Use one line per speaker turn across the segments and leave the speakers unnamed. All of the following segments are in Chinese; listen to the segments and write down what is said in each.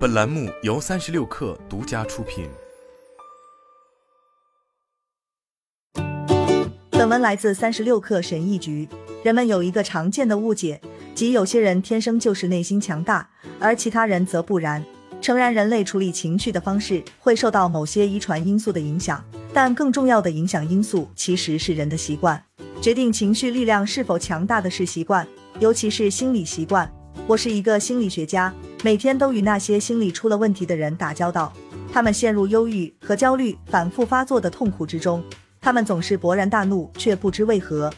本栏目由三十六氪独家出品。
本文来自三十六氪神译局。人们有一个常见的误解，即有些人天生就是内心强大，而其他人则不然。诚然，人类处理情绪的方式会受到某些遗传因素的影响，但更重要的影响因素其实是人的习惯。决定情绪力量是否强大的是习惯，尤其是心理习惯。我是一个心理学家，每天都与那些心理出了问题的人打交道。他们陷入忧郁和焦虑反复发作的痛苦之中，他们总是勃然大怒，却不知为何。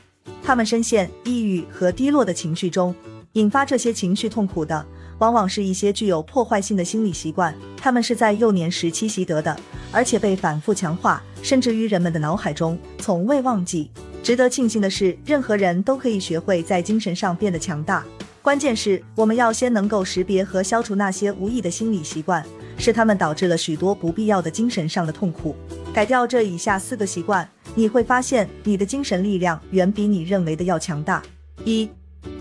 他们深陷抑郁和低落的情绪中，引发这些情绪痛苦的，往往是一些具有破坏性的心理习惯。他们是在幼年时期习得的，而且被反复强化，甚至于人们的脑海中从未忘记。值得庆幸的是，任何人都可以学会在精神上变得强大。关键是我们要先能够识别和消除那些无益的心理习惯，是他们导致了许多不必要的精神上的痛苦。改掉这以下四个习惯，你会发现你的精神力量远比你认为的要强大。一，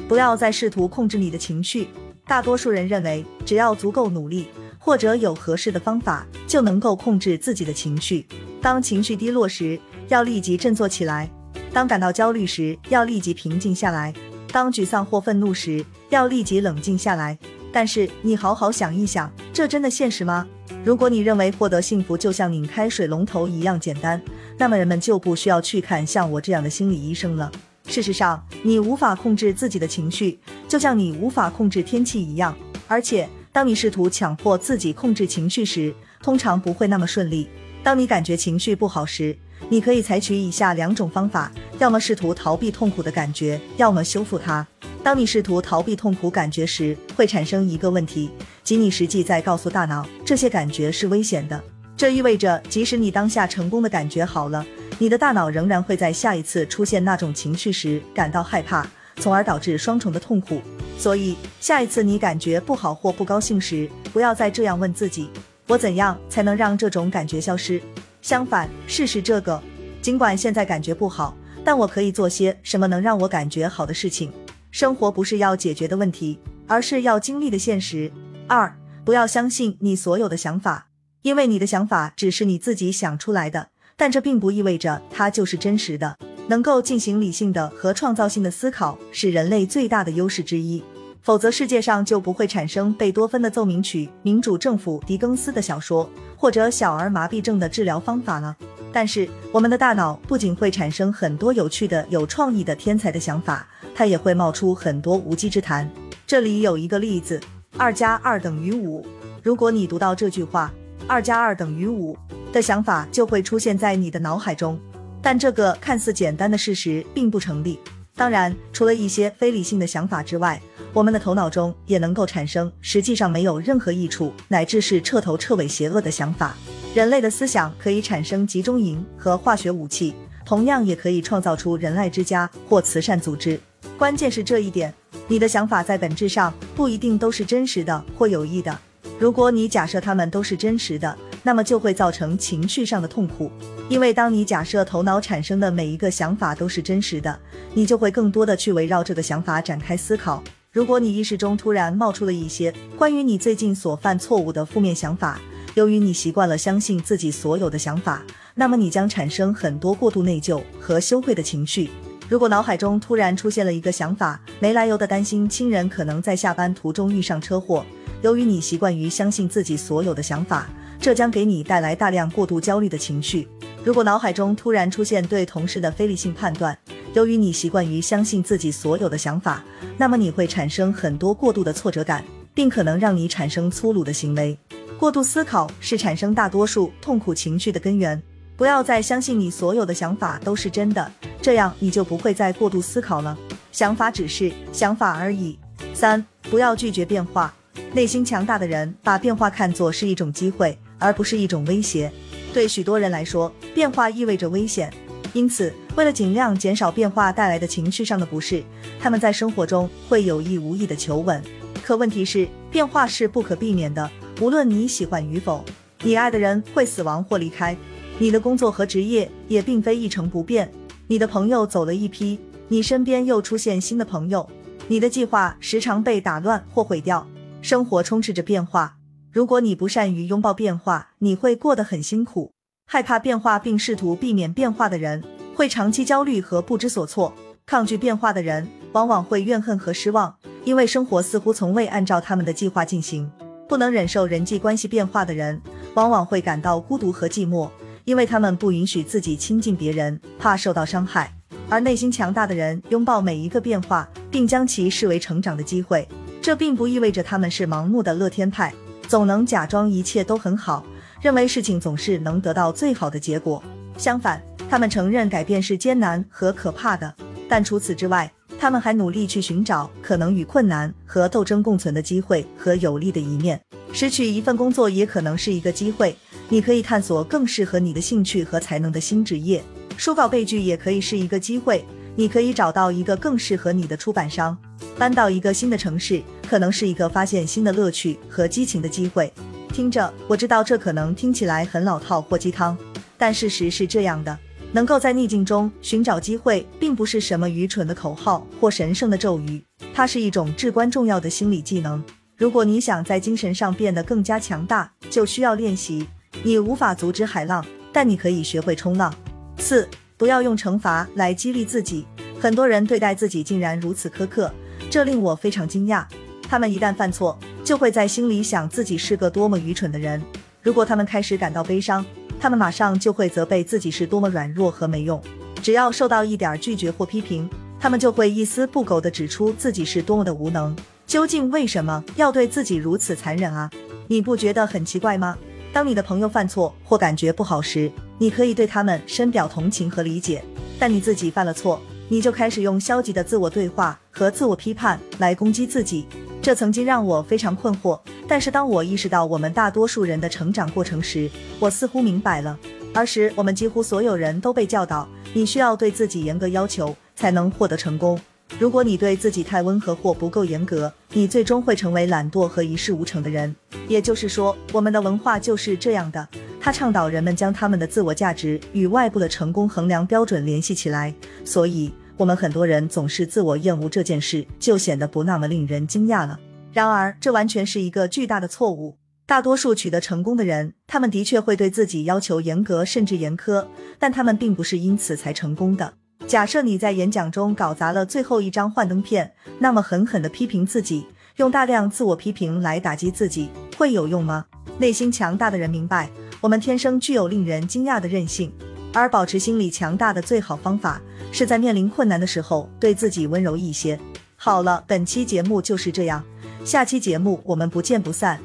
不要再试图控制你的情绪。大多数人认为，只要足够努力，或者有合适的方法，就能够控制自己的情绪。当情绪低落时，要立即振作起来。当感到焦虑时，要立即平静下来；当沮丧或愤怒时，要立即冷静下来。但是，你好好想一想，这真的现实吗？如果你认为获得幸福就像拧开水龙头一样简单，那么人们就不需要去看像我这样的心理医生了。事实上，你无法控制自己的情绪，就像你无法控制天气一样。而且，当你试图强迫自己控制情绪时，通常不会那么顺利。当你感觉情绪不好时，你可以采取以下两种方法：要么试图逃避痛苦的感觉，要么修复它。当你试图逃避痛苦感觉时，会产生一个问题，即你实际在告诉大脑这些感觉是危险的。这意味着，即使你当下成功的感觉好了，你的大脑仍然会在下一次出现那种情绪时感到害怕，从而导致双重的痛苦。所以，下一次你感觉不好或不高兴时，不要再这样问自己：我怎样才能让这种感觉消失？相反，试试这个。尽管现在感觉不好，但我可以做些什么能让我感觉好的事情？生活不是要解决的问题，而是要经历的现实。二，不要相信你所有的想法，因为你的想法只是你自己想出来的，但这并不意味着它就是真实的。能够进行理性的和创造性的思考，是人类最大的优势之一。否则，世界上就不会产生贝多芬的奏鸣曲、民主政府、狄更斯的小说，或者小儿麻痹症的治疗方法了。但是，我们的大脑不仅会产生很多有趣的、有创意的天才的想法，它也会冒出很多无稽之谈。这里有一个例子：二加二等于五。如果你读到这句话“二加二等于五”的想法就会出现在你的脑海中。但这个看似简单的事实并不成立。当然，除了一些非理性的想法之外，我们的头脑中也能够产生实际上没有任何益处，乃至是彻头彻尾邪恶的想法。人类的思想可以产生集中营和化学武器，同样也可以创造出仁爱之家或慈善组织。关键是这一点，你的想法在本质上不一定都是真实的或有益的。如果你假设它们都是真实的，那么就会造成情绪上的痛苦，因为当你假设头脑产生的每一个想法都是真实的，你就会更多的去围绕这个想法展开思考。如果你意识中突然冒出了一些关于你最近所犯错误的负面想法，由于你习惯了相信自己所有的想法，那么你将产生很多过度内疚和羞愧的情绪。如果脑海中突然出现了一个想法，没来由的担心亲人可能在下班途中遇上车祸，由于你习惯于相信自己所有的想法，这将给你带来大量过度焦虑的情绪。如果脑海中突然出现对同事的非理性判断，由于你习惯于相信自己所有的想法，那么你会产生很多过度的挫折感，并可能让你产生粗鲁的行为。过度思考是产生大多数痛苦情绪的根源。不要再相信你所有的想法都是真的，这样你就不会再过度思考了。想法只是想法而已。三，不要拒绝变化。内心强大的人把变化看作是一种机会，而不是一种威胁。对许多人来说，变化意味着危险。因此，为了尽量减少变化带来的情绪上的不适，他们在生活中会有意无意的求稳。可问题是，变化是不可避免的，无论你喜欢与否。你爱的人会死亡或离开，你的工作和职业也并非一成不变。你的朋友走了一批，你身边又出现新的朋友。你的计划时常被打乱或毁掉。生活充斥着变化，如果你不善于拥抱变化，你会过得很辛苦。害怕变化并试图避免变化的人，会长期焦虑和不知所措；抗拒变化的人，往往会怨恨和失望，因为生活似乎从未按照他们的计划进行。不能忍受人际关系变化的人，往往会感到孤独和寂寞，因为他们不允许自己亲近别人，怕受到伤害。而内心强大的人，拥抱每一个变化，并将其视为成长的机会。这并不意味着他们是盲目的乐天派，总能假装一切都很好，认为事情总是能得到最好的结果。相反，他们承认改变是艰难和可怕的，但除此之外，他们还努力去寻找可能与困难和斗争共存的机会和有利的一面。失去一份工作也可能是一个机会，你可以探索更适合你的兴趣和才能的新职业。书稿被拒也可以是一个机会，你可以找到一个更适合你的出版商。搬到一个新的城市，可能是一个发现新的乐趣和激情的机会。听着，我知道这可能听起来很老套或鸡汤，但事实是这样的。能够在逆境中寻找机会，并不是什么愚蠢的口号或神圣的咒语，它是一种至关重要的心理技能。如果你想在精神上变得更加强大，就需要练习。你无法阻止海浪，但你可以学会冲浪。四，不要用惩罚来激励自己。很多人对待自己竟然如此苛刻，这令我非常惊讶。他们一旦犯错，就会在心里想自己是个多么愚蠢的人。如果他们开始感到悲伤，他们马上就会责备自己是多么软弱和没用。只要受到一点拒绝或批评，他们就会一丝不苟地指出自己是多么的无能。究竟为什么要对自己如此残忍啊？你不觉得很奇怪吗？当你的朋友犯错或感觉不好时，你可以对他们深表同情和理解；但你自己犯了错，你就开始用消极的自我对话和自我批判来攻击自己。这曾经让我非常困惑。但是当我意识到我们大多数人的成长过程时，我似乎明白了。儿时，我们几乎所有人都被教导，你需要对自己严格要求，才能获得成功。如果你对自己太温和或不够严格，你最终会成为懒惰和一事无成的人。也就是说，我们的文化就是这样的，它倡导人们将他们的自我价值与外部的成功衡量标准联系起来。所以，我们很多人总是自我厌恶这件事，就显得不那么令人惊讶了。然而，这完全是一个巨大的错误。大多数取得成功的人，他们的确会对自己要求严格甚至严苛，但他们并不是因此才成功的。假设你在演讲中搞砸了最后一张幻灯片，那么狠狠地批评自己，用大量自我批评来打击自己，会有用吗？内心强大的人明白，我们天生具有令人惊讶的韧性，而保持心理强大的最好方法，是在面临困难的时候对自己温柔一些。好了，本期节目就是这样。下期节目我们不见不散。